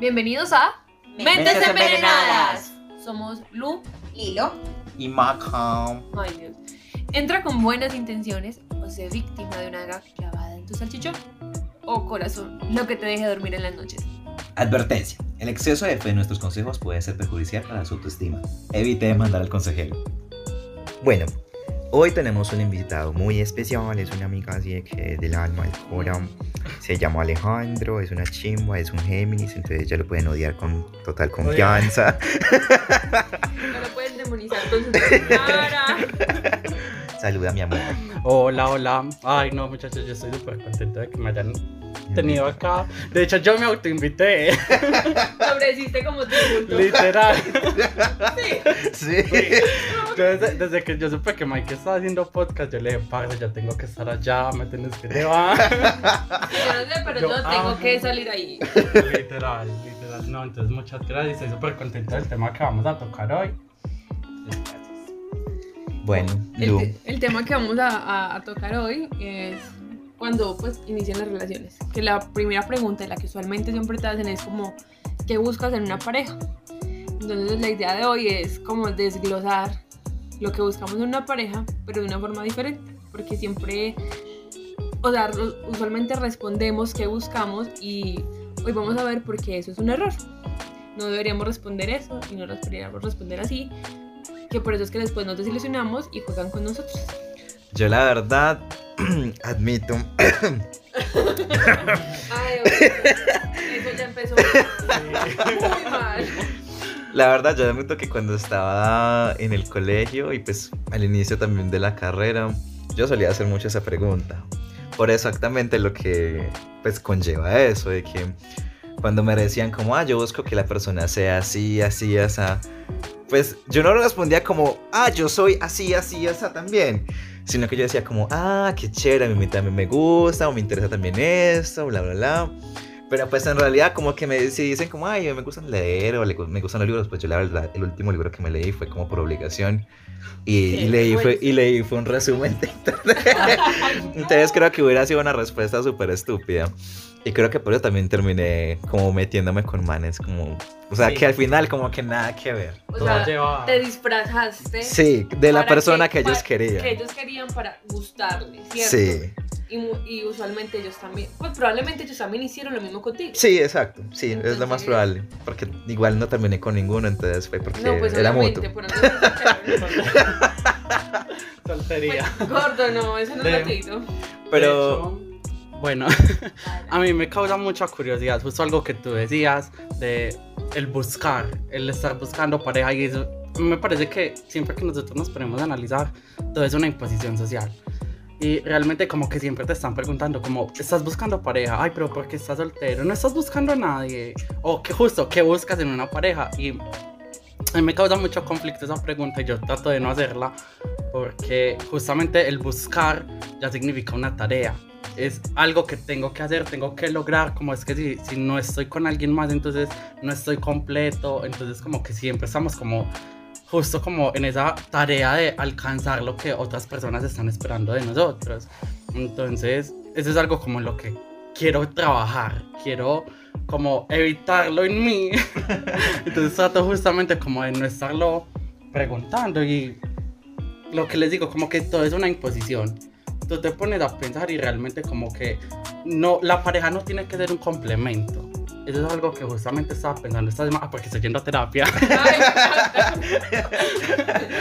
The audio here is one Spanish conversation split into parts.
Bienvenidos a Mentes Envenenadas. Somos Lu. Lilo. Y Macam. Ay, Dios. Entra con buenas intenciones o sé víctima de una daga clavada en tu salchichón. O corazón, lo que te deje dormir en las noches. Advertencia. El exceso de fe en nuestros consejos puede ser perjudicial para su autoestima. Evite demandar al consejero. Bueno, hoy tenemos un invitado muy especial, es una amiga así de que del alma, del corazón. Se llama Alejandro, es una chimba, es un Géminis, entonces ya lo pueden odiar con total confianza. No lo pueden demonizar con su cara. Saluda, mi amor. Hola, hola. Ay, no, muchachos, yo estoy súper contento de que me hayan tenido acá. De hecho, yo me autoinvité, Sobreciste como tributo. literal. Sí. Yo desde, desde que yo supe que Mike estaba haciendo podcast, yo le dije, padre, ya tengo que estar allá, me tienes que llevar. Yo no sé, pero yo, Yo tengo amo. que salir ahí. literal, literal. No, entonces muchas gracias. Estoy súper contento del tema que vamos a tocar hoy. Bueno, El, Lu. el tema que vamos a, a- a tocar hoy es cuando pues inician las relaciones. Que la primera pregunta, y la que usualmente siempre te hacen es como, ¿qué buscas en una pareja? Entonces la idea de hoy es como desglosar lo que buscamos en una pareja, pero de una forma diferente. Porque siempre, o sea, usualmente respondemos qué buscamos y hoy vamos a ver por qué eso es un error. No deberíamos responder eso y no deberíamos responder así. Que por eso es que después nos desilusionamos y juegan con nosotros. Yo la verdad admito. Ay, eso ya empezó muy mal. La verdad, yo admito que cuando estaba en el colegio y pues al inicio también de la carrera, yo solía hacer mucho esa pregunta. Por exactamente lo que pues conlleva eso, de que cuando me decían como, ah, yo busco que la persona sea así, así, así, pues yo no respondía como, ah, yo soy así, así, así también. Sino que yo decía como, ah, qué chévere, a mí también me gusta, o me interesa también esto, bla, bla, bla. Pero pues en realidad como que me si dicen como, ay, me gustan leer o le me gustan los libros, pues yo la verdad, el último libro que me leí fue como por obligación. Y, y leí, fue, y leí fue un resumen de internet. Entonces creo que hubiera sido una respuesta súper estúpida. Y creo que por eso también terminé como metiéndome con manes, como... O sea, Sí. que al final como que nada que ver. O Todo sea, te disfrazaste. Sí, de la persona que, ellos para- querían. Que ellos querían para gustarle, ¿cierto? Sí, Y, y usualmente ellos también. Pues probablemente ellos también hicieron lo mismo contigo. sí, exacto. Sí, es lo más Entonces- probable. Porque igual no terminé con ninguno, entonces fue porque No, pues era mutuo. por. Soltería. Pues, gordo, no, eso no De- es gatito. Pero... Hecho, bueno, a mí me causa mucha curiosidad, justo algo que tú decías de el buscar, el estar buscando pareja y eso, me parece que siempre que nosotros nos ponemos a analizar, todo es una imposición social. Y realmente como que siempre te están preguntando como, ¿estás buscando pareja? Ay, pero ¿por qué estás soltero? No estás buscando a nadie. O que justo, ¿qué buscas en una pareja? Y a mí me causa mucho conflicto esa pregunta y yo trato de no hacerla porque justamente el buscar ya significa una tarea. Es algo que tengo que hacer, tengo que lograr, como es que si, si no estoy con alguien más, entonces no estoy completo, entonces como que siempre estamos como justo como en esa tarea de alcanzar lo que otras personas están esperando de nosotros. Entonces, eso es algo como lo que quiero trabajar, quiero como evitarlo en mí. Entonces trato justamente como de no estarlo preguntando y lo que les digo, como que todo es una imposición. Tú te pones a pensar y realmente como que no, la pareja no tiene que ser un complemento. Eso es algo que justamente estaba pensando esta semana, ah, porque estoy yendo a terapia. Ay,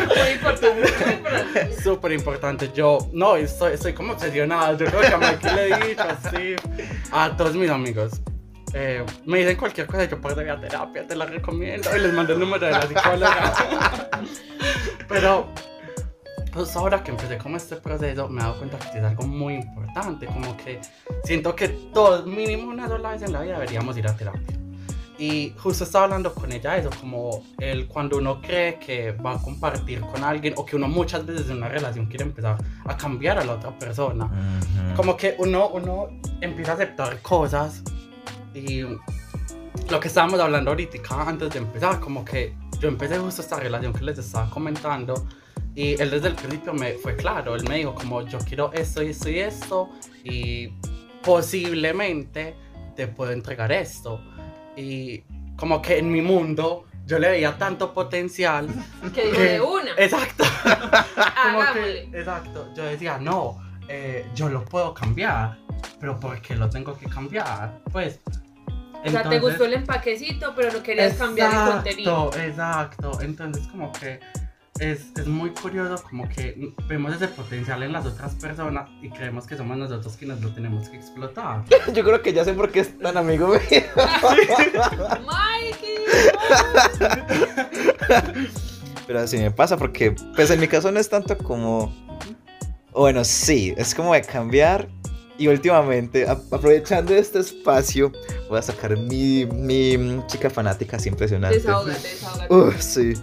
muy importante. Súper importante. Yo, no, estoy, estoy como obsesionada. Yo creo que a Mikey le he dicho así a todos mis amigos. Eh, me dicen cualquier cosa, yo puedo ir a terapia, te la recomiendo. Y les mando el número de la psicóloga. Pero, pues ahora que empecé como este proceso, me he dado cuenta que es algo muy importante. Como que siento que todos, mínimo una sola vez en la vida, deberíamos ir a terapia. Y justo estaba hablando con ella eso, como el cuando uno cree que va a compartir con alguien o que uno muchas veces en una relación quiere empezar a cambiar a la otra persona. Ujú. Como que uno, uno empieza a aceptar cosas y lo que estábamos hablando ahorita antes de empezar, como que yo empecé justo esta relación que les estaba comentando y él desde el principio me fue claro, él me dijo como yo quiero esto y esto y esto y posiblemente te puedo entregar esto. y como que en mi mundo yo le veía tanto potencial. Que que- de una. Exacto. Que, exacto. Yo decía, no, eh, yo lo puedo cambiar, pero ¿por qué lo tengo que cambiar? Pues. O sea, te entonces- gustó el empaquecito, pero no querías cambiar el contenido. Exacto, exacto. Entonces como que es, es muy curioso como que vemos ese potencial en las otras personas y creemos que somos nosotros quienes lo tenemos que explotar. Yo creo que ya sé por qué es tan amigo mío. Mikey. Pero así me pasa porque, pues en mi caso no es tanto como... Bueno, sí, es como de cambiar. Y últimamente, aprovechando este espacio, voy a sacar mi, mi chica fanática así impresionante. Desahógate, desahógate. Uf, sí.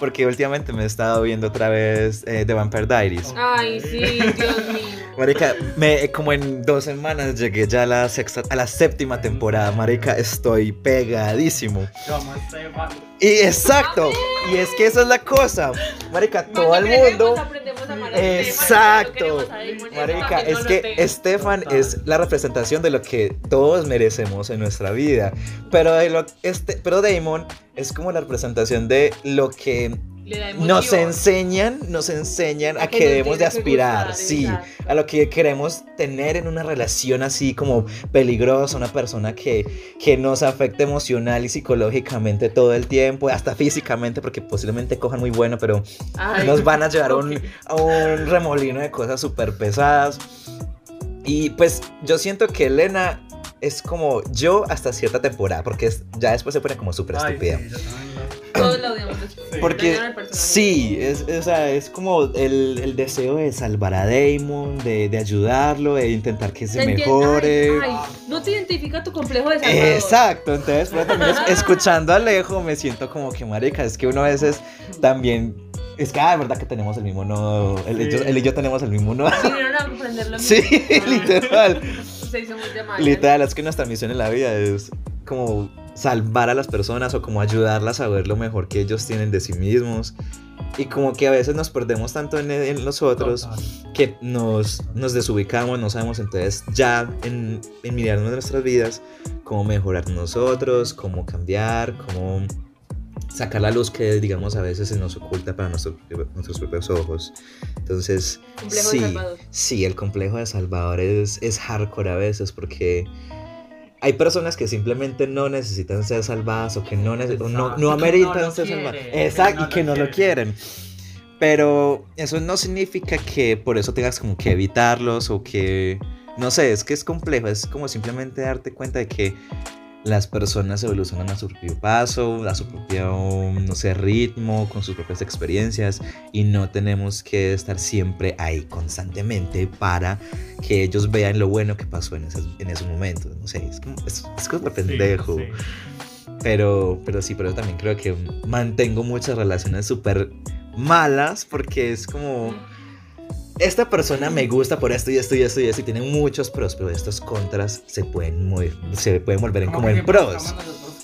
Porque últimamente me he estado viendo otra vez eh, The Vampire Diaries. Ay, sí, Dios mío. Marica, me, como en dos semanas llegué ya a la, sexta, a la séptima temporada. Marica, estoy pegadísimo. Yo amo a Esteban. Y exacto. Y es que esa es la cosa. Marica, todo el mundo. aprendemos a amar a Estefan, Exacto. a Marica, es no que. Estefan Total. es la representación de lo que todos merecemos en nuestra vida. Pero, de lo- este, pero Damon es como la representación de lo que Le da nos enseñan, nos enseñan a, A que debemos de aspirar, gustar, sí, exacto. a lo que queremos tener en una relación así como peligrosa, una persona que, que nos afecte emocional y psicológicamente todo el tiempo, hasta físicamente, porque posiblemente cojan muy bueno, pero Ay, nos van a llevar a un, a un remolino de cosas súper pesadas. Y pues yo siento que Elena es como yo hasta cierta temporada, porque es- ya después se pone como súper estúpida. sí, Todos lo odiamos después. Sí. Porque sí, es, es- o sea, es como el, el deseo de salvar a Damon, de, de ayudarlo, de intentar que se mejore. Ay, ay, no te identifica tu complejo de salvador. Exacto, entonces pero también es- escuchando a Alejo me siento como que marica, es que uno a veces también es que ah, es verdad que tenemos el mismo no, él, y yo- Sí. él y yo tenemos el mismo no. Sí, vinieron a aprender lo Sí, mismo. literal. Se hizo muy de mal. Literal, es que nuestra misión en la vida es como salvar a las personas o como ayudarlas a ver lo mejor que ellos tienen de sí mismos. Y como que a veces nos perdemos tanto en, en nosotros Total. que nos, nos desubicamos, no sabemos entonces ya en, en mirarnos nuestras vidas, cómo mejorar nosotros, cómo cambiar, cómo sacar la luz que digamos a veces se nos oculta para nuestro- nuestros propios ojos. Entonces, Complejo sí, de salvador. sí, el complejo de Salvador es, es hardcore a veces porque hay personas que simplemente no necesitan ser salvadas o que no, Exacto, no ameritan no lo ser salvadas. Exacto, y que no lo quieren. Pero eso no significa que por eso tengas como que evitarlos o que... No sé, es que es complejo, es como simplemente darte cuenta de que las personas evolucionan a su propio paso, a su propio, no sé, ritmo, con sus propias experiencias y no tenemos que estar siempre ahí constantemente para que ellos vean lo bueno que pasó en esos, en esos momentos. No sé, es como, es, es como pendejo. Sí, sí. Pero, pero sí, pero también creo que mantengo muchas relaciones súper malas porque es como... Esta persona me gusta por esto y esto y esto y esto y tiene muchos pros, pero estos contras se pueden, mover, se pueden volver en como en pros.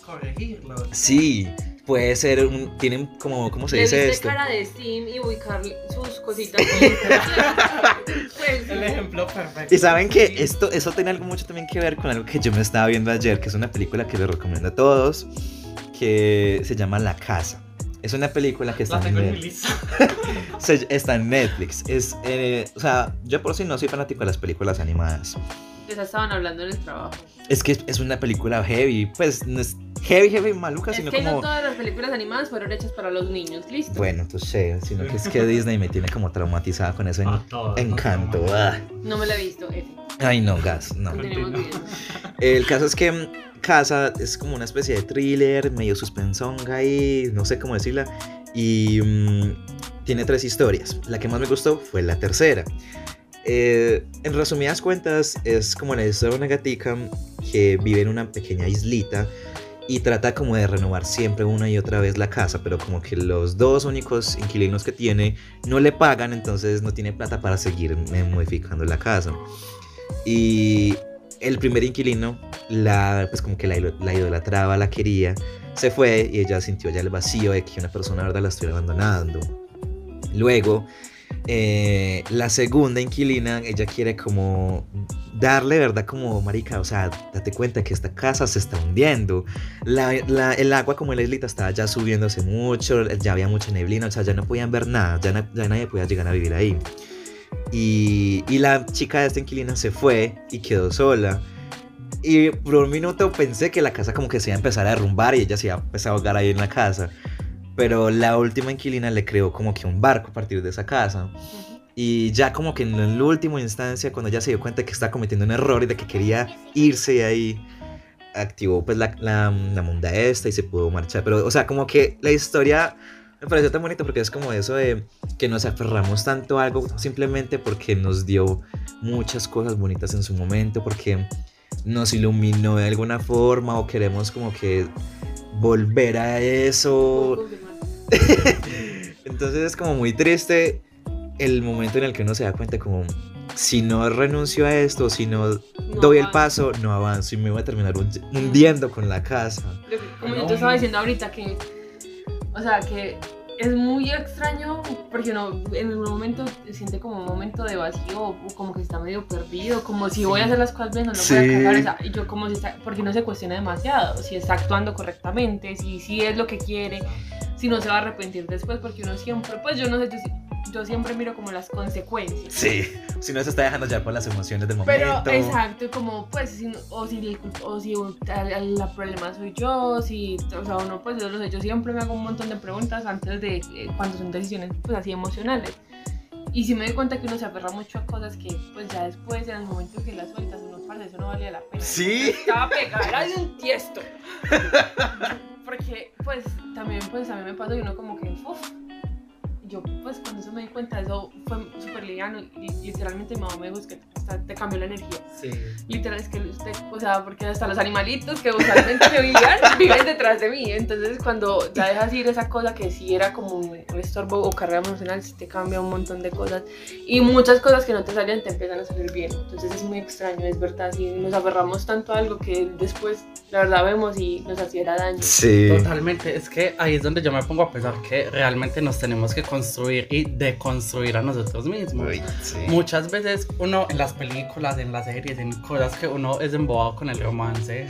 corregirlos. Sí, puede ser un... Tienen como... ¿Cómo se Le dice esto? cara de Steam y ubicar sus cositas. pues, El ejemplo perfecto. Y saben que esto, eso tiene algo mucho también que ver con algo que yo me estaba viendo ayer, que es una película que les recomiendo a todos, que se llama La Casa. Es una película que está, La en, tengo en mi Net- lista. se- está en Netflix. Es, eh, o sea, yo por sí no soy fanático de las películas animadas. esa estaban hablando en el trabajo. Es que es, es una película heavy, pues no es heavy, heavy, maluca, Es sino que no como... todas las películas animadas fueron hechas para los niños, listo. Bueno, entonces, sí, sino que es que Disney me tiene como traumatizada con ese A todos, encanto. ah. No me la he visto, Efi. Ay, no, gas, no. El caso es que mm, Casa es como una especie de thriller, medio suspensonga ahí, no sé cómo decirla. Y mm, tiene tres historias. La que más me gustó fue la tercera. Eh, en resumidas cuentas, es como la historia de una gatica que vive en una pequeña islita y trata como de renovar siempre una y otra vez la casa, pero como que los dos únicos inquilinos que tiene no le pagan, entonces no tiene plata para seguir modificando la casa. Y el primer inquilino, la, pues como que la, la idolatraba, la quería, se fue y ella sintió ya el vacío de que una persona, ¿verdad?, la estuviera abandonando. Luego, eh, la segunda inquilina, ella quiere como darle, ¿verdad? Como, marica, o sea, date cuenta que esta casa se está hundiendo. La, la- el agua como la islita estaba ya subiéndose mucho, ya había mucha neblina, o sea, ya no podían ver nada, ya, na- ya nadie podía llegar a vivir ahí. Y, la chica de esta inquilina se fue y quedó sola. Y por un minuto pensé que la casa como que se iba a empezar a derrumbar y ella se iba a empezar a ahogar ahí en la casa. Pero la última inquilina le creó como que un barco a partir de esa casa. Y ya como que en la última instancia, cuando ella se dio cuenta que estaba cometiendo un error y de que quería irse de ahí, activó pues la, la, la munda esta y se pudo marchar. Pero, o sea, como que la historia me pareció tan bonita porque es como eso de que nos aferramos tanto a algo simplemente porque nos dio muchas cosas bonitas en su momento, porque nos iluminó de alguna forma o queremos como que volver a eso. Entonces es como muy triste el momento en el que uno se da cuenta como si no renuncio a esto, si no, No doy el paso, no avanzo y me voy a terminar hundi- hundiendo con la casa. Como yo te estaba diciendo ahorita que, o sea, que es muy extraño porque uno en un momento siente como un momento de vacío, o como que está medio perdido, como si voy a hacer las cosas bien o no Sí. voy a cagar, o sea, y yo como si está, porque no se cuestiona demasiado, si está actuando correctamente, si, si es lo que quiere, si no se va a arrepentir después, porque uno siempre, pues yo no sé, yo, yo siempre miro como las consecuencias. Sí, si no se está dejando ya por las emociones del Pero momento. exacto, como pues, si, no- o si, el, o si el- la problema soy yo, si, o sea, uno pues yo lo sé, yo siempre me hago un montón de preguntas antes de, eh, cuando son decisiones pues así emocionales. Y si me doy cuenta que uno se aferra mucho a cosas que pues ya después, en el momento que las sueltas, uno parece eso no valía la pena. Sí. Estaba pegada de un tiesto. Porque pues también pues a mí me pasó y uno como que, uff, yo pues cuando eso me di cuenta, eso fue súper liviano y literalmente mi mamá me dijo "Es que hasta te cambió la energía. Sí. Literal es que usted, o sea, porque hasta los animalitos que usualmente me vivían viven detrás de mí. Entonces cuando ya dejas ir esa cosa que sí era como un estorbo o carga emocional, sí te cambia un montón de cosas. Y muchas cosas que no te salían te empiezan a salir bien. Entonces es muy extraño, es verdad, si nos aferramos tanto a algo que después la verdad vemos y nos hacía daño. Sí. Totalmente, es que ahí es donde yo me pongo a pensar que realmente nos tenemos que construir y deconstruir a nosotros mismos. Uy, sí. Muchas veces uno en las películas, en las series, en cosas que uno es embobado con el romance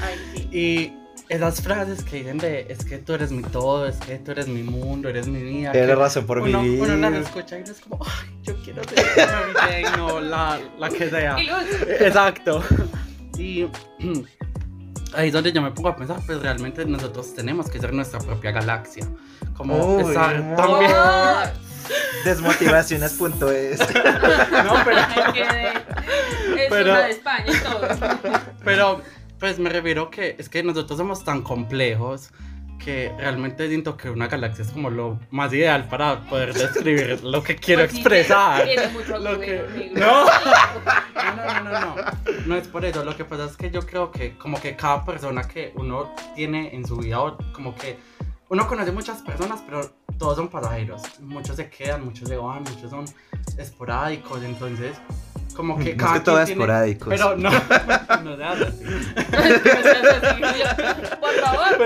Ay, sí. y esas frases que dicen de es que tú eres mi todo, es que tú eres mi mundo, eres mi vida. Tienes razón por uno, vivir. uno las escucha y uno es como, ay, yo quiero ser Mary Jane o la, la que sea. Exacto. Y ahí es donde yo me pongo a pensar, pues realmente nosotros tenemos que ser nuestra propia galaxia. Como Uy, estar no. también. ¡Oh! Desmotivaciones.es. No, pero, Es Pero- una de España y todo. pero, pues me refiero que es que nosotros somos tan complejos que realmente siento que una galaxia es como lo más ideal para poder describir lo que quiero Pues expresar. mucho Lo que-. No. No, no, no, no, no. No es por eso. Lo que pasa es que yo creo que como que cada persona que uno tiene en su vida, como que uno conoce muchas personas, pero todos son pasajeros. Muchos se quedan, muchos se van, muchos son esporádicos. Entonces, como que Más cada que todo esporádicos. Pero no, no seas así. Por favor,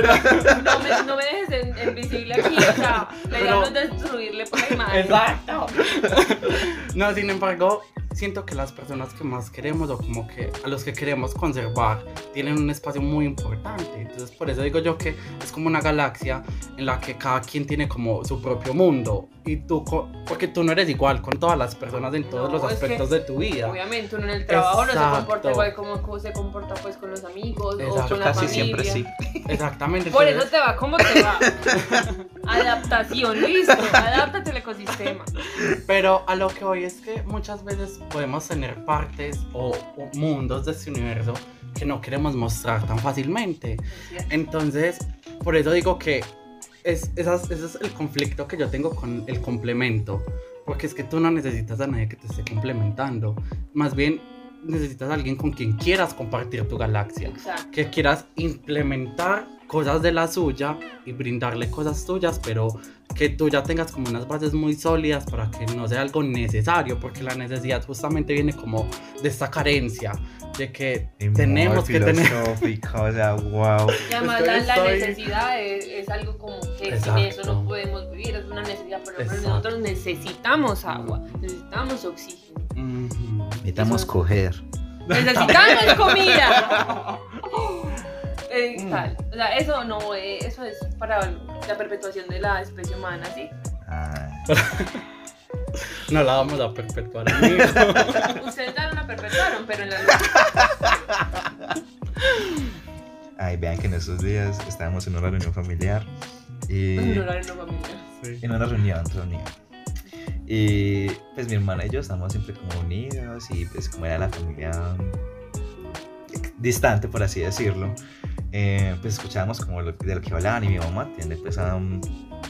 no, me, no me dejes en, en visible aquí. O sea, la idea Pero- no es destruirle por la imagen. Exacto. No, sin embargo, siento que las personas que más queremos o como que a los que queremos conservar tienen un espacio muy importante. Entonces, por eso digo yo que es como una galaxia en la que cada quien tiene como su propio mundo. Y tú, porque tú no eres igual con todas las personas en todos No, los es que- aspectos de tu vida. Obviamente, uno en el trabajo no se Exacto. comporta igual como, como se comporta pues con los amigos o Exacto. con la Casi familia. siempre sí. Exactamente. Por eso te va como te va. Adaptación, listo. Adáptate al ecosistema. Pero a lo que voy es que muchas veces podemos tener partes o, o mundos de este universo que no queremos mostrar tan fácilmente. Entonces, por eso digo que es, esas- ese es el conflicto que yo tengo con el complemento. Porque es que tú no necesitas a nadie que te esté complementando. Más bien necesitas a alguien con quien quieras compartir tu galaxia. Exacto. Que quieras implementar cosas de la suya y brindarle cosas tuyas, pero que tú ya tengas como unas bases muy sólidas para que no sea algo necesario, porque la necesidad justamente viene como de esta carencia, de que Y tenemos que tener... filosófica, o sea, wow. Y además Estoy- la, la estoy- necesidad es, es algo como que sin Exacto. eso no podemos vivir, es una necesidad, pero Exacto. nosotros necesitamos agua, necesitamos oxígeno. Necesitamos Eso- coger. necesitamos comida. Eh, Mm. tal. O sea, eso no, eh, eso es para la perpetuación de la especie humana, ¿sí? Ah, No la vamos a perpetuar. amigo. Ustedes ya no la perpetuaron, pero en la lucha. Ay, vean que en esos días estábamos en una reunión familiar y. Sí. en una reunión, reunión. Y pues mi hermana y yo estamos siempre como unidos y pues como era la familia distante, por así decirlo, eh, pues escuchábamos como lo, de lo que hablaban y mi mamá tiende pues a, um,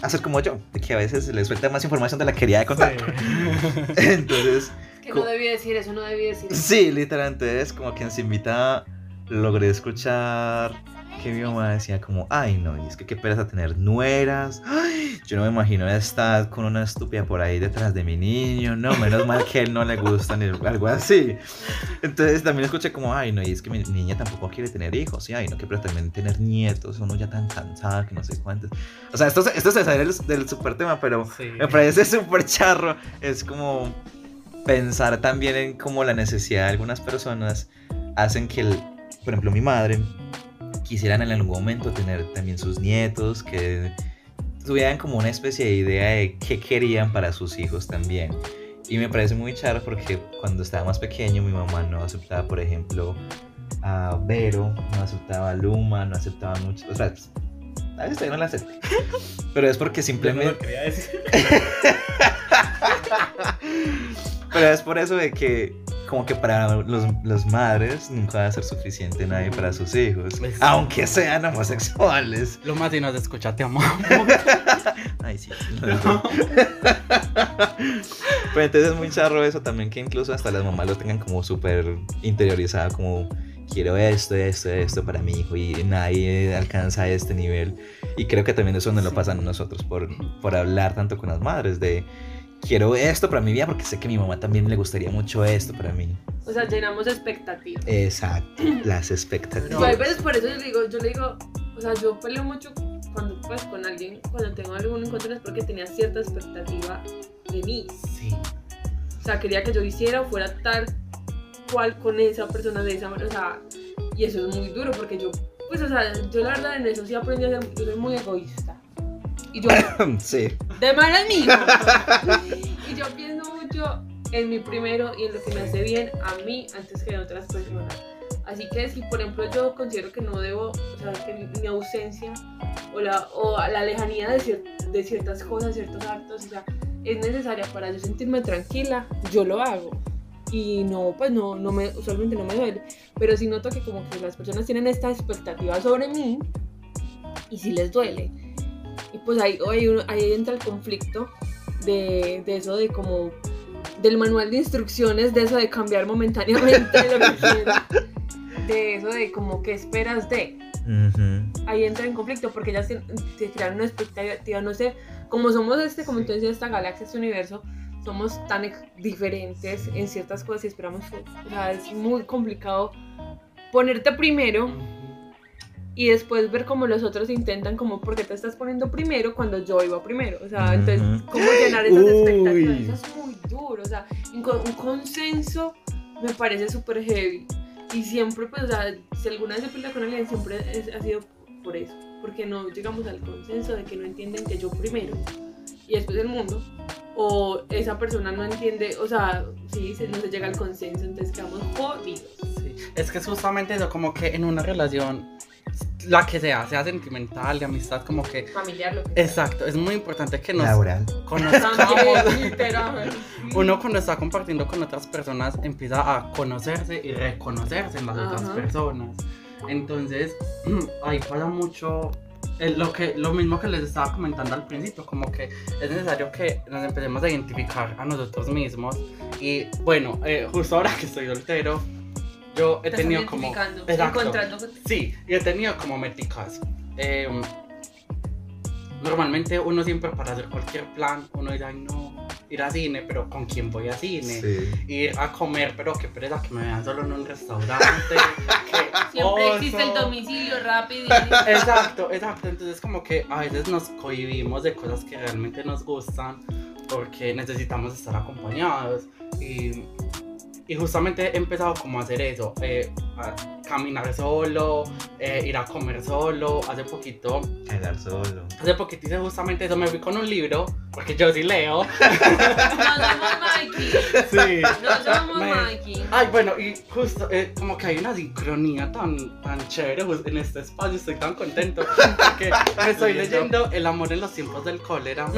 a ser como yo, de que a veces le suelta más información de la que quería contar. Entonces, Que no debí decir eso, no debí decir eso. Sí, literalmente es como quien se invita. Logré escuchar que mi mamá decía como, ay no, y es que qué pereza tener nueras. Ay, yo no me imagino estar con una estúpida por ahí detrás de mi niño. No, menos mal que él no le gusta ni algo así. Entonces también escuché como, ay no, y es que mi niña tampoco quiere tener hijos. Y ay no, que pero también tener nietos, uno ya tan cansada que no sé cuántos. O sea, esto, es- esto se sale del, del super tema, pero Sí. me parece súper charro. Es como pensar también en cómo la necesidad de algunas personas hacen que, el- por ejemplo, mi madre quisieran en algún momento tener también sus nietos, que tuvieran como una especie de idea de qué querían para sus hijos también. Y me parece muy charro porque cuando estaba más pequeño mi mamá no aceptaba, por ejemplo, a Vero, no aceptaba a Luma, no aceptaba mucho. O sea, a veces todavía no la acepta. Pero es porque simplemente... quería decir. Pero es por eso de que, como que para los, los madres nunca va a ser suficiente nadie para sus hijos. Aunque sean homosexuales. Lo más si nos escucha, te amamos. Ay, sí. Pero entonces es muy charro eso también, que incluso hasta las mamás lo tengan como súper interiorizado, como quiero esto, esto, esto para mi hijo y nadie alcanza este nivel. Y creo que también eso nos lo pasan a nosotros por, por hablar tanto con las madres de quiero esto para mi vida porque sé que a mi mamá también le gustaría mucho esto para mí. O sea, llenamos expectativas. Exacto, las expectativas. Yo a veces por eso yo le digo, yo le digo, o sea, yo peleo mucho cuando pues con alguien, cuando tengo algún encuentro es porque tenía cierta expectativa de mí. Sí. O sea, quería que yo hiciera o fuera tal cual con esa persona de esa manera. O sea, y eso es muy duro porque yo, pues, o sea, yo la verdad en eso sí aprendí a ser, yo soy muy egoísta. Y yo, Sí. de mal mí. y yo pienso mucho en mi primero y en lo que me hace bien a mí antes que a otras personas. Así que si por ejemplo yo considero que no debo, o sea, que mi, mi ausencia o la, o la lejanía de, cier- de ciertas cosas, ciertos actos, o sea, es necesaria para yo sentirme tranquila, yo lo hago. Y no, pues no, no me, usualmente no me duele. Pero sí noto que como que las personas tienen esta expectativa sobre mí y sí les duele. Y pues ahí, ahí, ahí entra el conflicto de, de eso de como del manual de instrucciones, de eso de cambiar momentáneamente lo que quiero, de eso de como que esperas de. Ujú. Ahí entra en conflicto porque ya se, se crearon una expectativa, no sé, como somos este, como entonces esta galaxia, este universo, somos tan ex- diferentes en ciertas cosas y esperamos, o sea, es muy complicado ponerte primero y después ver cómo los otros intentan como por qué te estás poniendo primero cuando yo iba primero o sea entonces cómo llenar esas expectativas eso es muy duro o sea un, co- un consenso me parece súper heavy. Y siempre pues o sea si alguna vez se pelea con alguien siempre es- ha sido por eso porque no llegamos al consenso de que no entienden que yo primero y después el mundo o esa persona no entiende o sea sí se- no se llega al consenso entonces quedamos jodidos. Sí. Es que es justamente eso, como que en una relación, la que sea, sea sentimental, de amistad, como que... familiar lo que sea. Exacto, es muy importante que nos Laboral. conozcamos. Uno cuando está compartiendo con otras personas empieza a conocerse y reconocerse en las otras personas. Entonces, ahí pasa mucho eh, lo, que, lo mismo que les estaba comentando al principio, como que es necesario que nos empecemos a identificar a nosotros mismos. Y bueno, eh, justo ahora que estoy soltero, yo he Te tenido como... Exacto. encontrando- Sí, y he tenido como meticas. eh, normalmente uno siempre para hacer cualquier plan, uno dice, ay no, ir a cine, pero ¿con quién voy a cine? Sí. Ir a comer, pero qué pereza que me vean solo en un restaurante. qué Siempre existe el domicilio rápido. Exacto, exacto. Entonces como que a veces nos cohibimos de cosas que realmente nos gustan porque necesitamos estar acompañados. Y, y justamente he empezado como a hacer eso, eh, a caminar solo, eh, ir a comer solo. Hace poquito, Cagar solo. hace poquito hice justamente eso, me fui con un libro, porque yo sí leo. No somos Mikey. Sí. No somos Me- Mikey. Ay, bueno, y justo, eh, como que hay una sincronía tan, tan chévere pues, en este espacio, estoy tan contento porque me estoy leyendo El amor en los tiempos del cólera.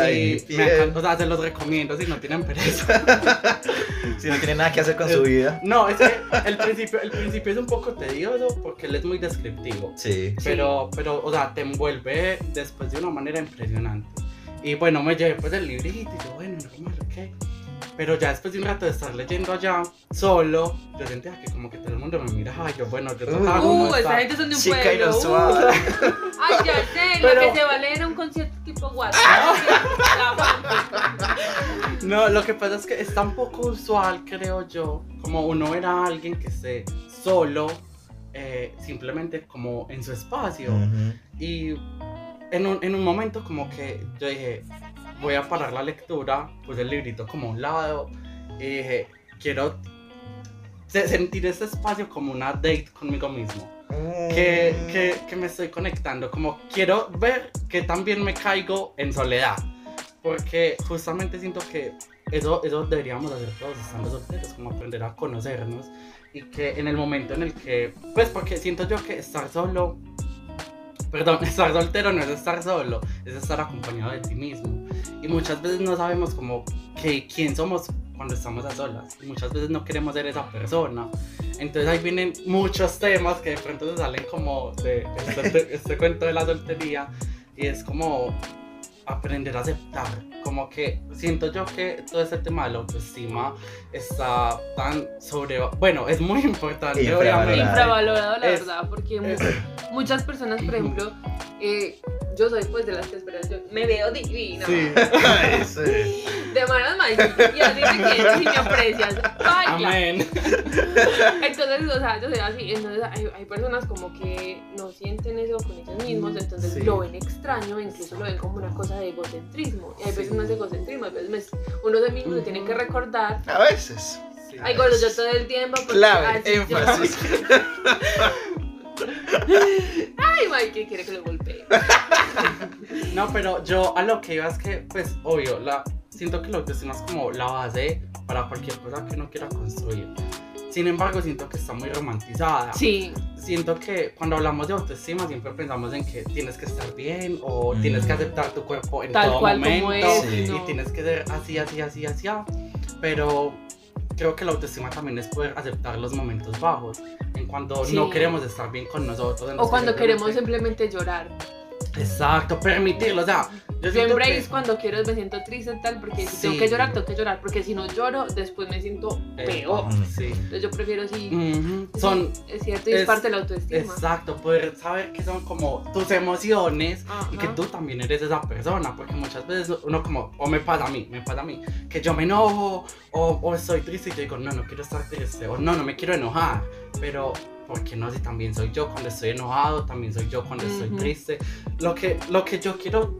Ay, y me encanta, o sea, se los recomiendo si no tienen pereza. Si no tiene nada que hacer con su vida. No, es que el principio, el principio es un poco tedioso porque él es muy descriptivo. Sí. Pero, pero, o sea, te envuelve después de una manera impresionante. Y bueno, me llevé pues el librito y yo, bueno, normal, ok. Pero ya después de un rato de estar leyendo allá, solo, yo sentía que como que todo el mundo me miraba. Y yo, bueno, yo tocaba como Uh, esa esta- gente son de un Chica pueblo. Uh, inusual. Ay, ya sé, Pero- lo que se va a leer en un concierto tipo WhatsApp. No, lo que pasa es que es tan poco usual, creo yo, como uno ver a alguien que esté solo, eh, simplemente como en su espacio. Ujú. Y en un, en un momento como que yo dije, voy a parar la lectura, puse el librito como a un lado y dije, quiero se- sentir ese espacio como una date conmigo mismo. Que, que, que me estoy conectando, como quiero ver que también me caigo en soledad. Porque justamente siento que eso, eso deberíamos hacer todos estando solteros, como aprender a conocernos. Y que en el momento en el que, pues porque siento yo que estar solo, perdón, estar soltero no es estar solo, es estar acompañado de ti mismo. Y muchas veces no sabemos como que quién somos cuando estamos a solas. Y muchas veces no queremos ser esa persona. Entonces ahí vienen muchos temas que de pronto se salen como de, este, este cuento de la soltería. Y es como aprender a aceptar. Como que siento yo que todo este tema de la autoestima está tan sobre... Bueno, es muy importante, Infravalorado. obviamente. Infravalorado, la Es- verdad, porque es- muchas personas, por ejemplo, eh, yo soy pues de las que esperan, yo me veo divina, Sí. Ay, sí. de manos mágicas, y así me quieres y me aprecias, baila. Amén. Entonces, o sea, yo soy así, entonces hay, hay personas como que no sienten eso con ellos mismos, entonces Sí. lo ven extraño, incluso lo ven como una cosa de egocentrismo, y hay veces no es egocentrismo, hay veces me- uno de mismo se tiene que recordar, A veces. Sí. ay, gordo, yo todo el tiempo, porque Clave, así yo- énfasis. ay, Mike, quiere que lo golpee. No, pero yo a lo que iba es que, pues, obvio, la, siento que la autoestima es como la base para cualquier cosa que uno quiera construir. Sin embargo, siento que está muy romantizada. Sí, Siento que cuando hablamos de autoestima siempre pensamos en que tienes que estar bien o Mm. tienes que aceptar tu cuerpo en tal todo cual momento como es, Sí. y no. tienes que ser así, así, así, así. Pero creo que la autoestima también es poder aceptar los momentos bajos, en cuando Sí. no queremos estar bien con nosotros. O cuando queremos simplemente- simplemente llorar. Exacto, permitirlo, o sea, yo en que- cuando quiero me siento triste tal porque si tengo que llorar, tengo que llorar porque si no lloro después me siento Eh, peor. Sí. Entonces yo prefiero así. Ujú, sí, Son, es cierto y es, es- parte de la autoestima. exacto, poder saber que son como tus emociones y que tú también eres esa persona, porque muchas veces uno como, o me pasa a mí, me pasa a mí, que yo me enojo o, o estoy triste y yo digo, no, no quiero estar triste, o no, no me quiero enojar, pero... ¿Por qué no? Si también soy yo cuando estoy enojado, también soy yo cuando estoy Ujú. triste. Lo que, lo que yo quiero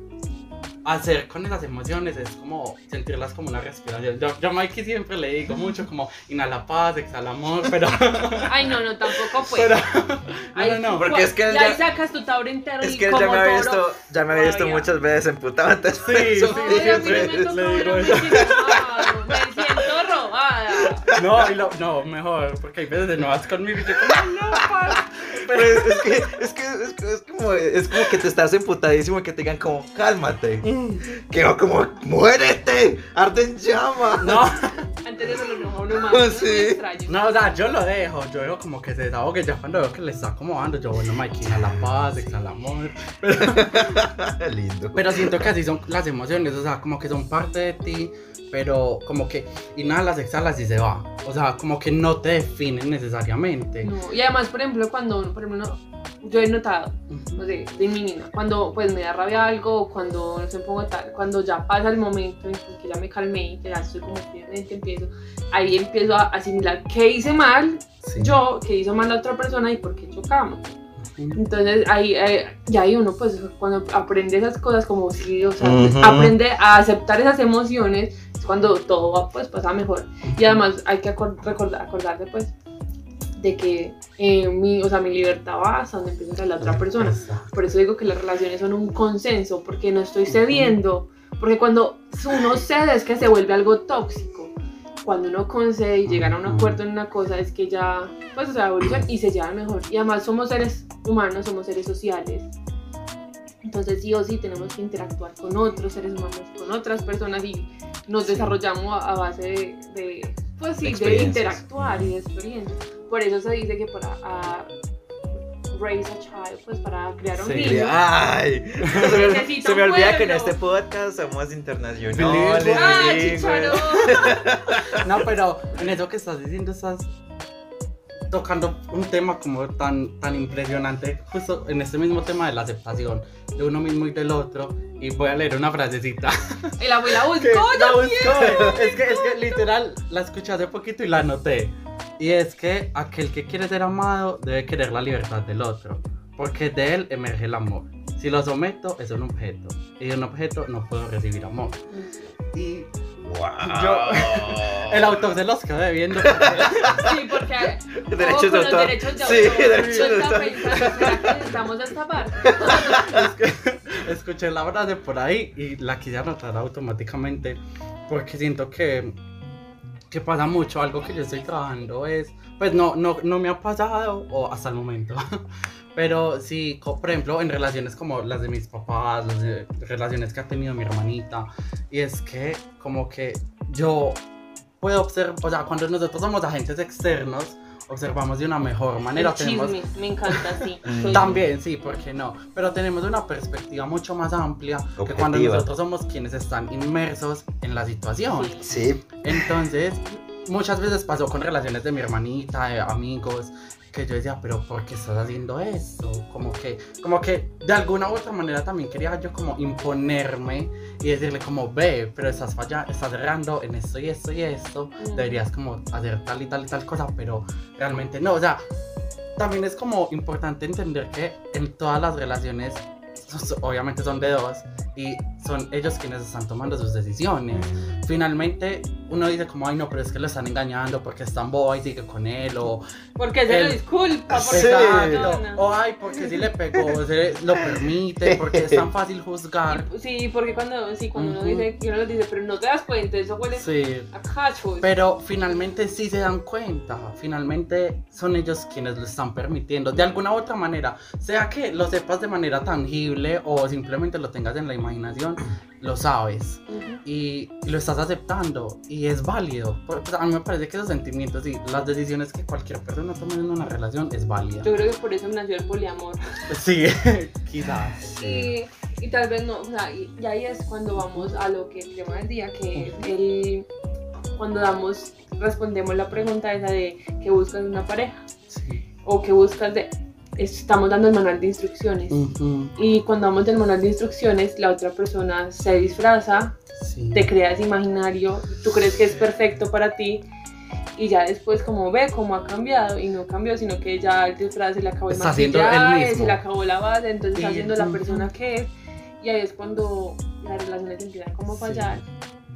hacer con esas emociones es como sentirlas como una respiración. Yo, yo a Mikey siempre le digo mucho como inhala paz, exhala amor, pero... Ay, no, no, tampoco pues. pero Ay, no, no, porque es que ahí ya- sacas tu tauro entero Es y que él ya me había visto, ya me había visto muchas veces emputado antes. Sí, eso. sí, me siempre le digo eso. Me siento robada. No, y lo- no, mejor, porque hay veces de no vas conmigo y yo como, no, paz. Pero es, es que, es, que, es, que- es como, es como que te estás emputadísimo y que te digan como, cálmate. Que no, como, muérete, arde en llama. No, Antes de eso lo enojó uno más. Sí. No, o sea, yo lo dejo, yo dejo como que se desahogue, ya cuando veo que le está acomodando, yo, bueno, Mikey, inhala paz, exhala amor. Lindo. Pero siento que así son las emociones, o sea, como que son parte de ti, pero como que inhalas, exhalas y se va. O sea, como que no te definen necesariamente. No, Y además, por ejemplo, cuando uno, por ejemplo, uno- yo he notado, no sé, de mi niña, cuando pues me da rabia algo, cuando no sé, pongo tal, cuando ya pasa el momento en que ya me calmé y que ya estoy como firmemente empiezo, ahí empiezo a asimilar qué hice mal Sí. yo, qué hizo mal la otra persona y por qué chocamos. Entonces ahí, eh, ya ahí uno pues cuando aprende esas cosas como si, o sea, Ujú. aprende a aceptar esas emociones, es cuando todo va, pues pasa mejor. Y además hay que acor- recordar, acordarse pues de que eh, mi, o sea, mi libertad va hasta donde empieza la otra persona. Por eso digo que las relaciones son un consenso, porque no estoy cediendo. Porque cuando uno cede es que se vuelve algo tóxico. Cuando uno concede y llegan a un acuerdo en una cosa es que ya, pues, o sea, evoluciona y se llevan mejor. Y además somos seres humanos, somos seres sociales. Entonces sí o sí tenemos que interactuar con otros seres humanos, con otras personas y nos desarrollamos a, a base de, de, pues sí, de interactuar y de experiencias. Por eso se dice que para a, raise a child, pues para crear un Sí. niño. Ay, se me, se me olvida que en este podcast somos internacionales. ¡Ah! No, pero en eso que estás diciendo estás tocando un tema como tan, tan impresionante, justo en este mismo tema de la aceptación de uno mismo y del otro. Y voy a leer una frasecita. Y la abuela buscó, la yo busco. Es que, es que literal la escuché hace poquito y la anoté. Y es que aquel que quiere ser amado debe querer la libertad del otro, porque de él emerge el amor. Si lo someto, es un objeto, y de un objeto no puedo recibir amor. Y Wow. Yo- el autor se los quedó debiendo. porque- Sí, porque Derechos de autor. los derechos de Sí, derechos de autor. ¿será que necesitamos esta parte? es que escuché la frase por ahí y la quise anotar automáticamente porque siento que, que pasa mucho. Algo que yo estoy trabajando es, pues no, no, no me ha pasado o hasta el momento. Pero sí, por ejemplo, en relaciones como las de mis papás, las de- relaciones que ha tenido mi hermanita, y es que como que yo puedo observar, o sea, cuando nosotros somos agentes externos, observamos de una mejor manera. El tenemos- me encanta, sí. Soy- también, sí, ¿por qué no? Pero tenemos una perspectiva mucho más amplia que cuando Objetiva. nosotros somos quienes están inmersos en la situación. Sí. Sí, Entonces, muchas veces pasó con relaciones de mi hermanita, de amigos, que yo decía, pero ¿por qué estás haciendo esto? Como que, como que de alguna u otra manera también quería yo como imponerme y decirle como, ve, pero estás fallando, estás errando en esto y esto y esto, Mm. deberías como hacer tal y tal y tal cosa, pero realmente no, o sea, también es como importante entender que en todas las relaciones, obviamente son de dos, y son ellos quienes están tomando sus decisiones finalmente uno dice como, ay no, pero es que lo están engañando porque es tan boba y sigue con él, o Porque se lo disculpa, porque Sí. perdona. o ay, porque si le pegó, se lo permite, porque es tan fácil juzgar. Y- Sí, porque cuando, sí, cuando Ujú. uno dice, uno lo dice, pero no te das cuenta, eso huele Sí. a cachos. Pero finalmente sí se dan cuenta, finalmente son ellos quienes lo están permitiendo, de alguna u otra manera, sea que lo sepas de manera tangible o simplemente lo tengas en la imaginación, lo sabes. Ujú. y lo estás aceptando y es válido. Pues, a mí me parece que esos sentimientos y las decisiones que cualquier persona tome en una relación es válida. Yo creo que por eso nació el poliamor. Sí, quizás. Y, y tal vez no, o sea, y, y ahí es cuando vamos a lo que el tema del día, que el, cuando damos, respondemos la pregunta esa de qué buscas en una pareja Sí. o qué buscas de, estamos dando el manual de instrucciones. Ujú, Y cuando damos el manual de instrucciones, la otra persona se disfraza, sí. te crea ese imaginario, tú crees que es perfecto para ti. Y ya después como ve cómo ha cambiado y no cambió, sino que ya el disfraz se le acabó el Está maquillaje, se le acabó la base, entonces está Y- siendo la persona que es. Y ahí es cuando las relaciones empiezan como a Sí.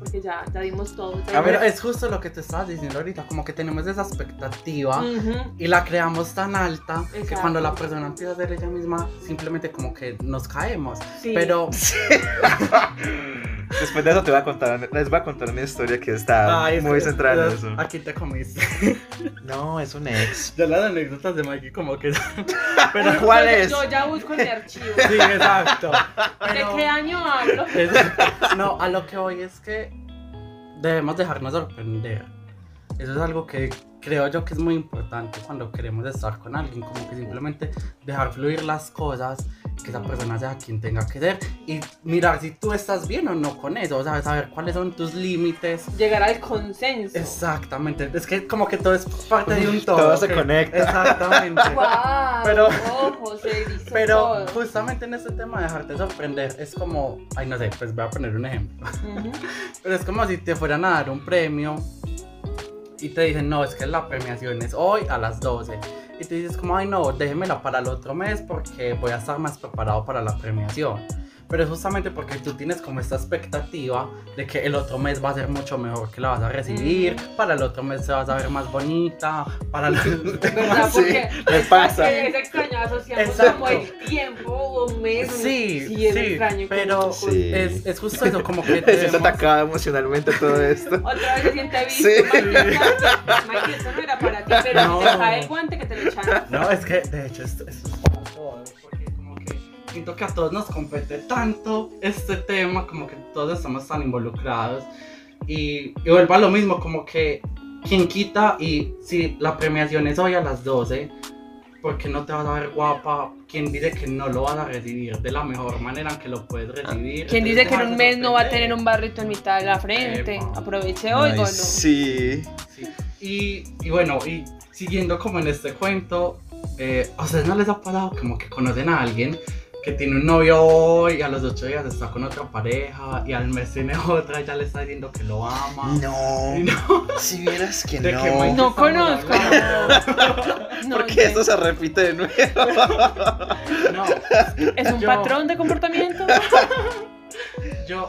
Porque ya, ya dimos todo. ya A ver, es justo lo que te estabas diciendo ahorita, como que tenemos esa expectativa y la creamos tan alta que cuando la persona empieza a ser ella misma, simplemente como que nos caemos. Sí. Pero Después de eso te voy a contar, les voy a contar una historia que está Ay, muy centrada en eso. Aquí te comiste. No, es un ex. Ya las anécdotas de Mikey como que... Pero ¿cuál Yo- es? Yo ya busco el archivo. Sí, exacto. ¿De Pero- qué año hablo? Es- no, a lo que voy es que debemos dejarnos sorprender. Eso es algo que creo yo que es muy importante cuando queremos estar con alguien, como que simplemente dejar fluir las cosas que esa persona sea quien tenga que ser y mirar si tú estás bien o no con eso, o sea, saber cuáles son tus límites. Llegar al consenso. Exactamente, es que como que todo es parte de un todo. Todo se conecta. Exactamente. Guau, Pero- ojo, se Pero todo. justamente en este tema de dejarte sorprender es como, ay no sé, pues voy a poner un ejemplo. Pero es como si te fueran a dar un premio y te dicen, no, es que la premiación es hoy a las 12. Y tú dices como, ay no, déjemela para el otro mes porque voy a estar más preparado para la premiación. Pero es justamente porque tú tienes como esta expectativa de que el otro mes va a ser mucho mejor que la vas a recibir, para el otro mes se vas a ver más bonita, para el... ¿Verdad? Sí, Porque me pasa. que es extraño, asociamos Exacto. como el tiempo o un mes. Sí, sí, es sí, extraño. pero como- Sí. es, es justo eso, como que siento debemos- atacada emocionalmente todo esto. Otra vez se siente visto. Sí. No era para ti, pero No. si te cae el guante que te lo echan. No, es que de hecho esto, esto es siento que a todos nos compete tanto este tema, como que todos estamos tan involucrados. Y, y vuelvo a lo mismo, como que quien quita y si la premiación es hoy a las 12, ¿por qué no te vas a ver guapa? ¿Quién dice que no lo vas a recibir de la mejor manera que lo puedes recibir? Quien dice que en un mes no va a tener un barrito en mitad de la frente. Epa. Aproveche hoy Ay, o no. Sí. Sí. Y, y bueno, y siguiendo como en este cuento, eh, ¿a ustedes no les ha pasado como que conocen a alguien que tiene un novio hoy y a los ocho días está con otra pareja y al mes tiene otra y ya le está diciendo que lo ama? No. No, Si vieras que ¿De no. qué No estamos conozco. No Porque esto se repite de nuevo. No, ¿Es un yo- patrón de comportamiento? yo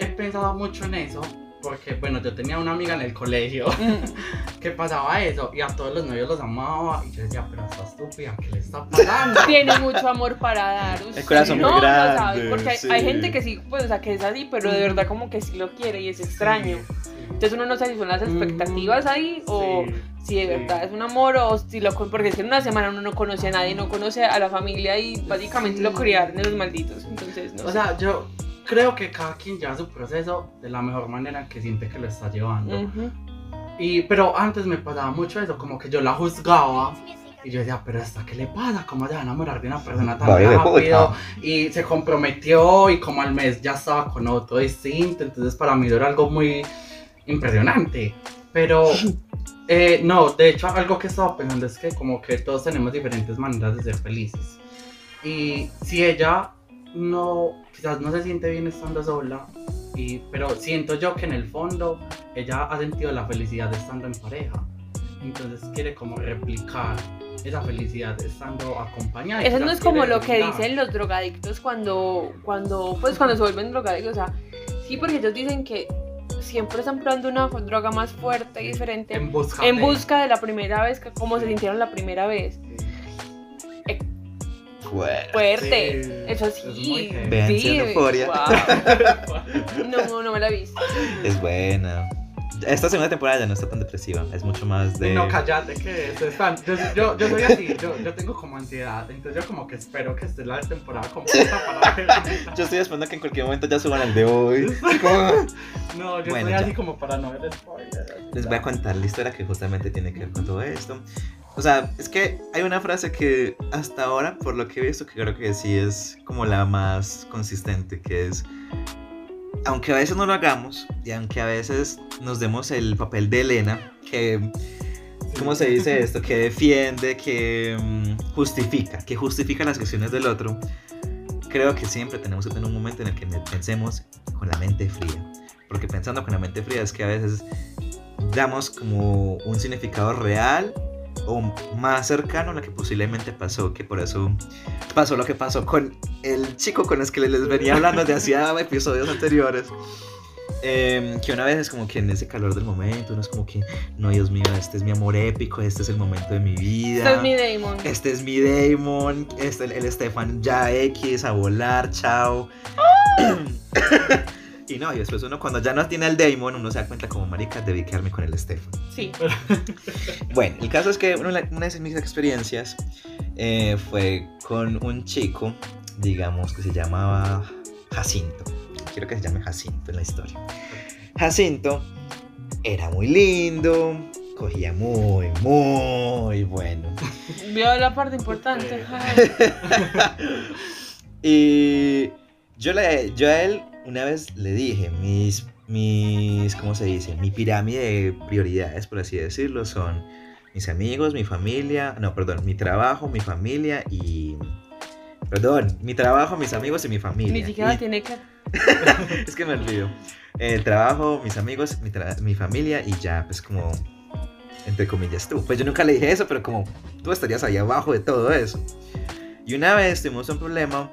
he pensado mucho en eso porque, bueno, yo tenía una amiga en el colegio Mm. que pasaba eso y a todos los novios los amaba y yo decía, pero está estúpida, ¿qué le está pasando? Tiene mucho amor para dar. Usted corazón no muy lo grande, sabe, porque hay, sí. hay gente que sí, pues, o sea, que es así, pero de verdad como que sí lo quiere y es extraño. Sí, Entonces uno no sabe si son las expectativas ahí o sí, si de sí. verdad es un amor o si lo porque es que en una semana uno no conoce a nadie, no conoce a la familia y básicamente lo criaron esos malditos. Entonces, no O sea, yo creo que cada quien lleva su proceso de la mejor manera que siente que lo está llevando. Ujú. Y, pero antes me pasaba mucho eso, como que yo la juzgaba. Y yo decía, pero ¿esta qué le pasa? ¿Cómo se va a enamorar de una persona tan de rápido? Y se comprometió y como al mes ya estaba con otro distinto. Entonces para mí era algo muy impresionante. Pero eh, no, de hecho algo que estaba pensando es que como que todos tenemos diferentes maneras de ser felices. Y si ella no, quizás no se siente bien estando sola, y, pero siento yo que en el fondo ella ha sentido la felicidad estando en pareja. Entonces quiere como replicar esa felicidad estando acompañada. Eso no es como lo que dicen los drogadictos cuando, cuando, pues cuando se vuelven drogadictos. O sea, sí, porque ellos dicen que siempre están probando una droga más fuerte y diferente En busca en de- busca de la primera vez, que cómo se sintieron la primera vez. Fuerte. Fuerte. Sí, Eso es sí. muy heavy. Vean sí, Euforia. guau. No, no me la he visto. Es buena. Esta segunda temporada ya no está tan depresiva. Es mucho más de. No, cállate, que es fan. Yo, yo, yo soy así, yo, yo tengo como ansiedad, entonces yo como que espero que esté la temporada completa para verla. Yo estoy esperando que en cualquier momento ya suban el de hoy. Como- No, yo Bueno, soy ya. así como para no ver spoilers. Les voy a contar la historia que justamente tiene que ver con todo esto. O sea, es que hay una frase que hasta ahora, por lo que he visto, que creo que sí es como la más consistente, que es, aunque a veces no lo hagamos, y aunque a veces nos demos el papel de Elena, que, ¿cómo se dice esto? Que defiende, que mm, justifica, que justifica las acciones del otro, creo que siempre tenemos que tener un momento en el que pensemos con la mente fría. Porque pensando con la mente fría es que a veces damos como un significado real o más cercano a lo que posiblemente pasó, que por eso pasó lo que pasó con el chico con el que les venía hablando de hacía episodios anteriores. Em, que una vez es como que en ese calor del momento, uno es como que, no, Dios mío, este es mi amor épico, este es el momento de mi vida. Este es mi Damon. Este es mi Damon, este, el Estefan ya X, a volar, chao. y no, y después uno cuando ya no tiene al Damon, uno se da cuenta como marica, debí quedarme con el Estefan. Sí. Bueno, el caso es que una, una de mis experiencias eh, fue con un chico, digamos, que se llamaba Jacinto. Quiero que se llame Jacinto en la historia. Jacinto era muy lindo, cogía muy, muy bueno. Vio la parte importante. Y yo, le, yo a él una vez le dije, mis, mis, ¿cómo se dice? Mi pirámide de prioridades, por así decirlo, son mis amigos, mi familia, no, perdón, mi trabajo, mi familia y... Perdón, mi trabajo, mis amigos y mi familia. Ni siquiera Y- tiene que. es que me olvido. El trabajo, mis amigos, mi, tra- mi familia y ya, pues como, entre comillas, tú. Pues yo nunca le dije eso, pero como tú estarías ahí abajo de todo eso. Y una vez tuvimos un problema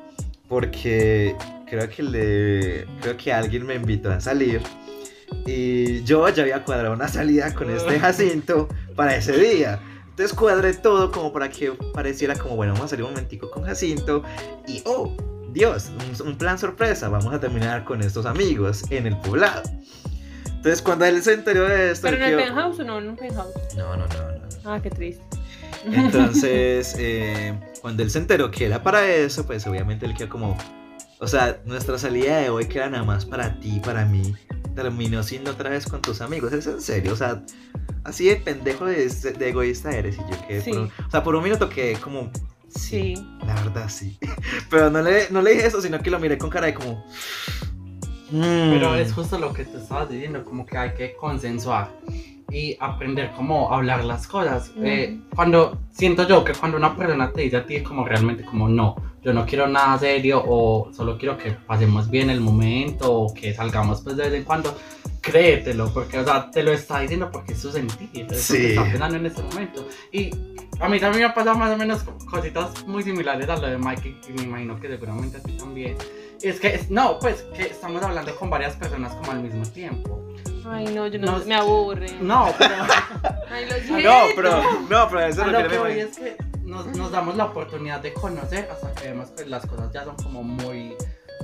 porque creo que le, creo que alguien me invitó a salir y yo ya había cuadrado una salida con este Jacinto para ese día. Entonces cuadré todo como para que pareciera como, bueno, vamos a salir un momentico con Jacinto y, oh, Dios, un, un plan sorpresa, vamos a terminar con estos amigos en el poblado. Entonces cuando él se enteró de esto... ¿Pero en el penthouse o no en un penthouse? No, no, no, no. Ah, qué triste. Entonces, eh, cuando él se enteró que era para eso, pues obviamente él quedó como, o sea, nuestra salida de hoy que era nada más para ti, para mí, terminó siendo otra vez con tus amigos. Es en serio, o sea, así de pendejo de, de egoísta eres. Y yo quedé, Sí. por un- o sea, por un minuto quedé como, Sí. la verdad sí. Pero no le, no le dije eso, sino que lo miré con cara de como... "Mm". Pero es justo lo que te estabas diciendo, como que hay que consensuar y aprender cómo hablar las cosas. Ujú. Eh, cuando siento yo que cuando una persona te dice a ti como realmente como no, yo no quiero nada serio o solo quiero que pasemos bien el momento o que salgamos pues de vez en cuando, créetelo, porque o sea, te lo está diciendo porque es su sentir, es lo Sí. que está pensando en este momento. Y a mí también me ha pasado más o menos cositas muy similares a lo de Mike y me imagino que seguramente a ti también. Es que, es- no, pues que estamos hablando con varias personas como al mismo tiempo. Ay, no, yo no, No, me aburre. No, pero Ay, lo siento. No, pero, no, pero eso es lo lo que que voy me es que nos, nos damos la oportunidad de conocer hasta que vemos que las cosas ya son como muy, muy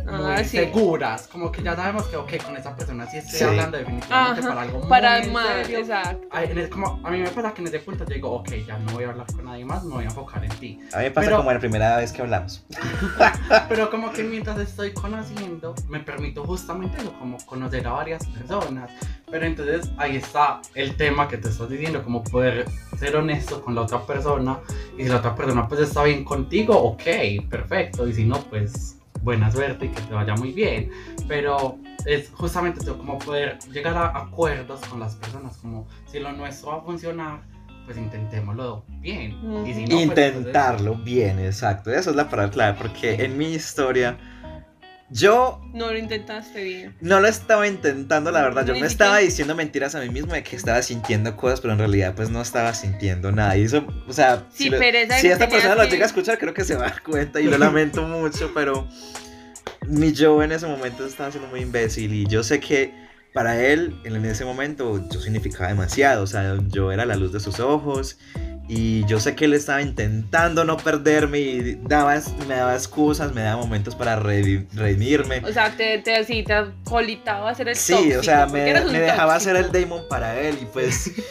Ah, sí. seguras. Como que ya sabemos que, ok, con esa persona sí estoy Sí. hablando definitivamente Ajá, para algo muy Para más, serio. exacto. En el- como, a mí me pasa que en ese punto yo digo, ok, ya no voy a hablar con nadie más, me voy a enfocar en ti. A mí me pasa Pero- como la primera vez que hablamos. Pero como que mientras estoy conociendo, me permito justamente eso, como conocer a varias personas. Pero entonces ahí está el tema que te estás diciendo, como poder ser honesto con la otra persona. Y si la otra persona pues está bien contigo, ok, perfecto. Y si no, pues buena suerte y que te vaya muy bien. Pero es justamente eso, como poder llegar a acuerdos con las personas, como si lo nuestro va a funcionar, pues intentémoslo bien. Y si no, pues, entonces- Intentarlo bien, exacto. Esa es la palabra clave, porque en mi historia, yo No lo intentaste bien. no lo estaba intentando, la verdad. Yo Ni me estaba diciendo mentiras a mí mismo de que estaba sintiendo cosas, pero en realidad, pues no estaba sintiendo nada. Y eso, o sea, Sí, si, lo- si esta persona lo llega a escuchar, creo que se va a dar cuenta y lo lamento mucho, pero mi yo en ese momento estaba siendo muy imbécil y yo sé que para él en ese momento yo significaba demasiado, o sea, yo era la luz de sus ojos y yo sé que él estaba intentando no perderme y daba, me daba excusas, me daba momentos para redi- redimirme. O sea, te, te, así, te colitaba a ser el Sí, tóxico, o sea, me, me dejaba ser el Damon para él y pues...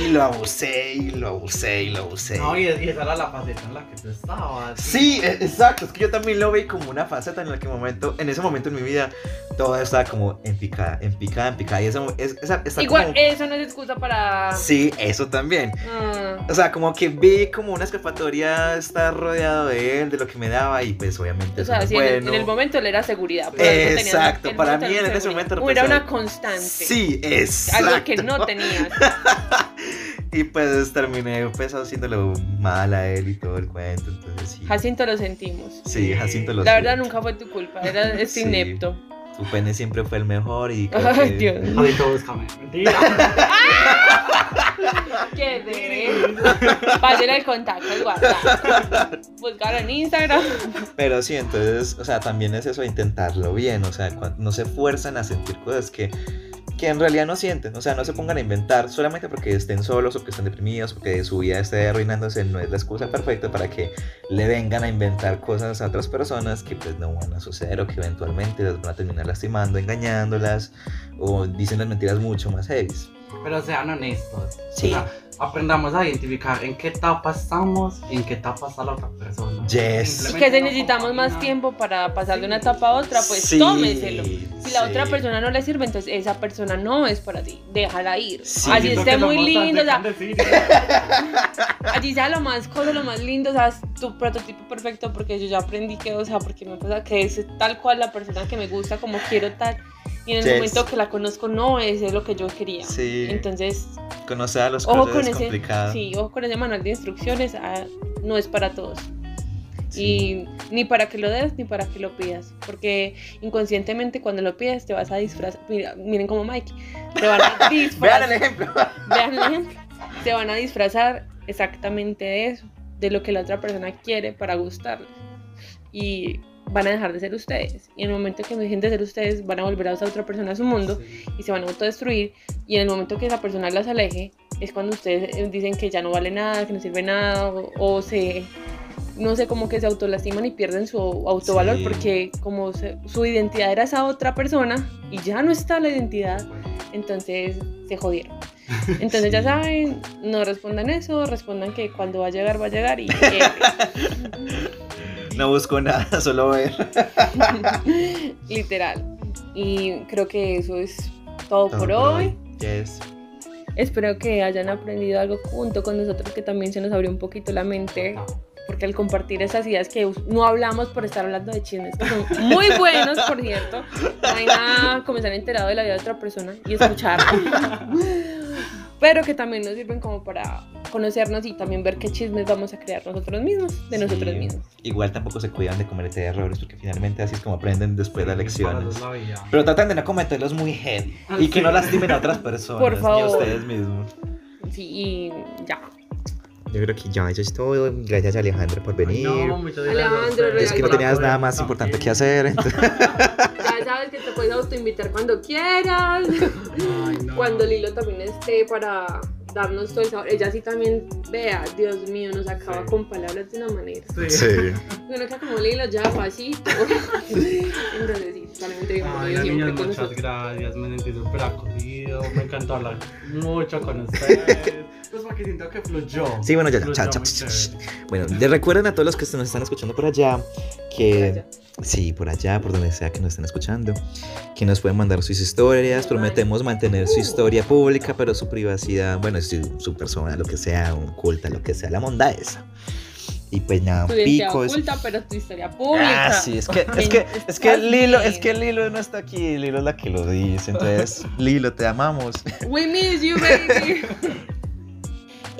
Y lo abusé y lo abusé y lo abusé. No, y, y esa era la faceta en la que tú estabas. Sí, e- exacto. Es que yo también lo vi como una faceta en la que momento, en ese momento en mi vida todo estaba como en picada, en picada, en picada. Y eso es, esa, está Igual, como- eso no es excusa para... Sí, eso también. Ah, O sea, como que vi como una escapatoria estar rodeado de él, de lo que me daba y pues obviamente o eso sea, no es sí, en, el, bueno. en el momento le era seguridad. tenías- Exacto, para mí era en ese momento Era una constante. Sí, exacto. Algo que no tenías. Y pues terminé pues haciéndolo mal a él y todo el cuento, entonces sí. Jacinto lo sentimos. Sí, Jacinto lo La verdad nunca fue tu culpa, era es Sí. inepto. Tu pene siempre fue el mejor y creo Ay, que- Dios. Ahorita búscame. Mentira. ¿Qué de? Pásale el contacto, el WhatsApp. Buscar en Instagram. Pero sí, entonces, o sea, también es eso intentarlo bien, o sea, no se fuerzan a sentir cosas que, que en realidad no sienten, o sea, no se pongan a inventar solamente porque estén solos o que estén deprimidos o que su vida esté arruinándose, no es la excusa perfecta para que le vengan a inventar cosas a otras personas que pues no van a suceder o que eventualmente las van a terminar lastimando, engañándolas o dicen las mentiras mucho más heavy. Pero sean honestos. Sí. O sea, aprendamos a identificar en qué etapa estamos y en qué etapa está la otra persona. Yes. Simplemente Que si no necesitamos más tiempo para pasar de una etapa a otra, pues Sí, tómeselo. Si la sí. otra persona no le sirve, entonces esa persona no es para ti. Déjala ir. Sí. Así Siento esté muy lindo, o sea, decir. allí sea lo más cosa, lo más lindo, o sea, es tu prototipo perfecto, porque yo ya aprendí que, o sea, porque me pasa que es tal cual la persona que me gusta, como quiero tal. Y en el Yes. momento que la conozco, no es, es lo que yo quería. Sí. Entonces, Conocer a los ojo con es ese, complicado. sí, ojo con ese manual de instrucciones, ah, no es para todos. Sí. Y ni para que lo des ni para que lo pidas. Porque inconscientemente cuando lo pides te vas a disfrazar. Mira, miren como Mike. Te van a Vean el disfrazar. ejemplo. vean el ejemplo. Te van a disfrazar exactamente de eso. De lo que la otra persona quiere para gustarles. Y van a dejar de ser ustedes. Y en el momento que dejen de ser ustedes, van a volver a esa otra persona a su mundo y se van a autodestruir. Y en el momento que esa persona las aleje, es cuando ustedes eh, dicen que ya no vale nada, que no sirve nada, o, o se, no sé, como que se autolastiman y pierden su autovalor Sí. porque como se- su identidad era esa otra persona y ya no está la identidad, entonces se jodieron. Entonces ya Sí. saben, no respondan eso, respondan que cuando va a llegar, va a llegar y No busco nada, solo ver. literal. Y creo que eso es todo, Todo por hoy. Yes. Espero que hayan aprendido algo junto con nosotros, que también se nos abrió un poquito la mente, porque al compartir esas ideas que no hablamos por estar hablando de chismes, que son muy buenos, por cierto, no hay nada estar enterado de la vida de otra persona y escuchar, pero que también nos sirven como para conocernos y también ver qué chismes vamos a crear nosotros mismos, de nosotros mismos. Igual tampoco se cuidan de cometer errores porque finalmente así es como aprenden después las Para lecciones. Pero traten de no cometerlos muy heavy y que no lastimen a otras personas Por ni a ustedes mismos. Sí, y ya. Yo creo que ya eso es todo. Gracias Alejandro por venir. No, muchas gracias Alejandro, es que no tenías nada más importante que hacer. entonces- Ya sabes que te puedes autoinvitar cuando quieras. Ay, no. cuando Lilo también esté para darnos todo el sabor. Ella sí también, vea, Dios mío, nos acaba Sí. con palabras de una manera. Sí. Uno queda como Lilo, ya, pasito. Entonces sí, solamente digo, Ay, con muchas gracias, me sentí súper acogido, me encantó hablar mucho con ustedes, pues porque siento que fluyó. Sí, bueno, ya, ya, chao, chao. Bueno, les recuerden a todos los que nos están escuchando por allá que. Por allá. Sí, por allá, por donde sea que nos estén escuchando, que nos pueden mandar sus historias. Prometemos mantener su historia pública, pero su privacidad, bueno, su, su persona, lo que sea, oculta, lo que sea, la monda esa. Y pues nada, Tu picos. oculta, pero tu historia pública. Ah, sí, es que, es que, es que Lilo, es que Lilo no está aquí, Lilo es la que lo dice. Entonces, Lilo, te amamos. We miss you, baby.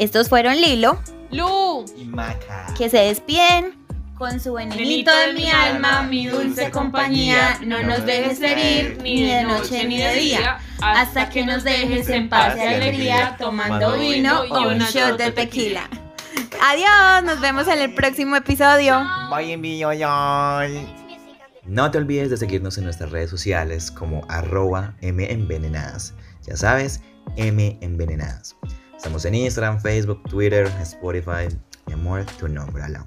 Estos fueron Lilo, Lu. Y Maca. que se despiden con su venenito de mi alma, mi dulce compañía. No nos dejes herir ni de noche ni de día, hasta que nos dejes en paz y alegría tomando vino o un shot de tequila. Adiós, nos vemos en el próximo episodio. Bye, bye, No te olvides de seguirnos en nuestras redes sociales como arroba menvenenadas. Ya sabes, M envenenadas. Estamos en Instagram, Facebook, Twitter, Spotify. Mi amor, tu nombre, ala.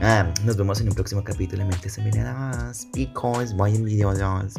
Nada, nos vemos en un próximo capítulo de Mentes Envenenadas. Because, bye, envidiosos.